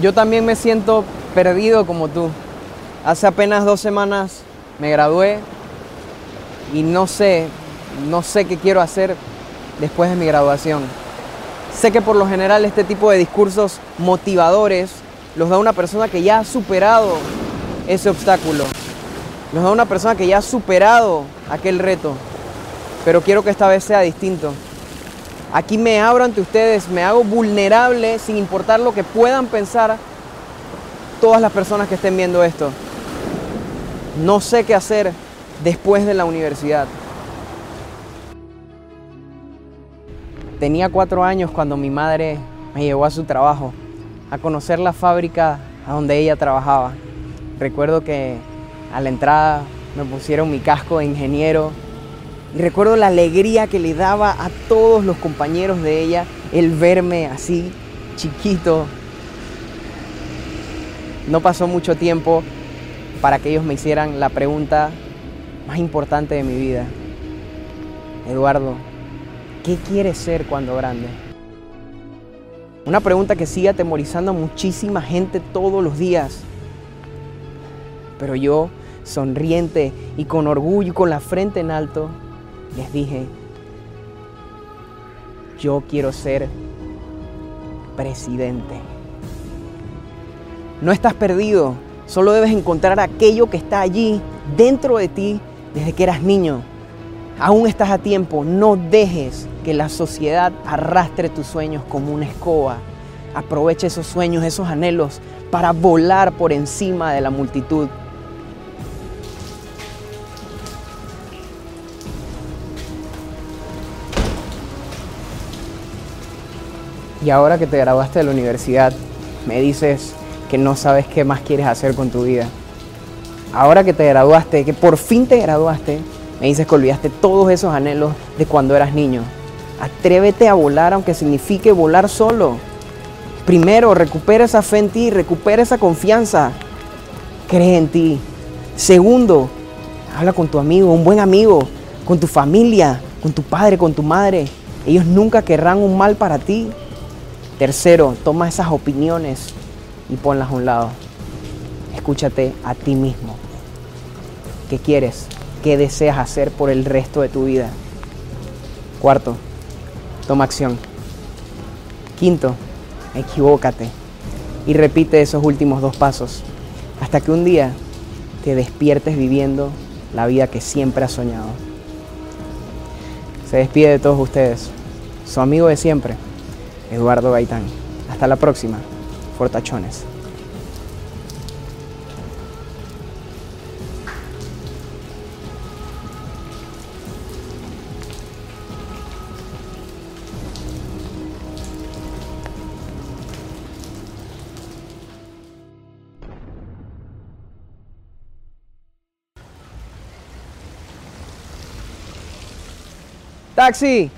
Yo también me siento perdido como tú. Hace apenas dos semanas me gradué y no sé, no sé qué quiero hacer después de mi graduación. Sé que por lo general este tipo de discursos motivadores los da una persona que ya ha superado ese obstáculo. Los da una persona que ya ha superado aquel reto. Pero quiero que esta vez sea distinto. Aquí me abro ante ustedes, me hago vulnerable sin importar lo que puedan pensar todas las personas que estén viendo esto. No sé qué hacer después de la universidad. Tenía cuatro años cuando mi madre me llevó a su trabajo, a conocer la fábrica a donde ella trabajaba. Recuerdo que a la entrada me pusieron mi casco de ingeniero y recuerdo la alegría que le daba a todos los compañeros de ella el verme así, chiquito. No pasó mucho tiempo para que ellos me hicieran la pregunta más importante de mi vida. Eduardo, ¿qué quieres ser cuando grande? Una pregunta que sigue atemorizando a muchísima gente todos los días. Pero yo, sonriente y con orgullo y con la frente en alto, les dije, yo quiero ser presidente. No estás perdido, solo debes encontrar aquello que está allí dentro de ti desde que eras niño. Aún estás a tiempo, no dejes que la sociedad arrastre tus sueños como una escoba. Aprovecha esos sueños, esos anhelos para volar por encima de la multitud. Y ahora que te graduaste de la universidad, me dices que no sabes qué más quieres hacer con tu vida. Ahora que te graduaste, que por fin te graduaste, me dices que olvidaste todos esos anhelos de cuando eras niño. Atrévete a volar aunque signifique volar solo. Primero, recupera esa fe en ti, recupera esa confianza. Cree en ti. Segundo, habla con tu amigo, un buen amigo, con tu familia, con tu padre, con tu madre. Ellos nunca querrán un mal para ti. Tercero, toma esas opiniones y ponlas a un lado. Escúchate a ti mismo. ¿Qué quieres? ¿Qué deseas hacer por el resto de tu vida? Cuarto, toma acción. Quinto, equivócate y repite esos últimos dos pasos hasta que un día te despiertes viviendo la vida que siempre has soñado. Se despide de todos ustedes, su amigo de siempre, Eduardo Gaitán. Hasta la próxima, Fortachones. Taxi!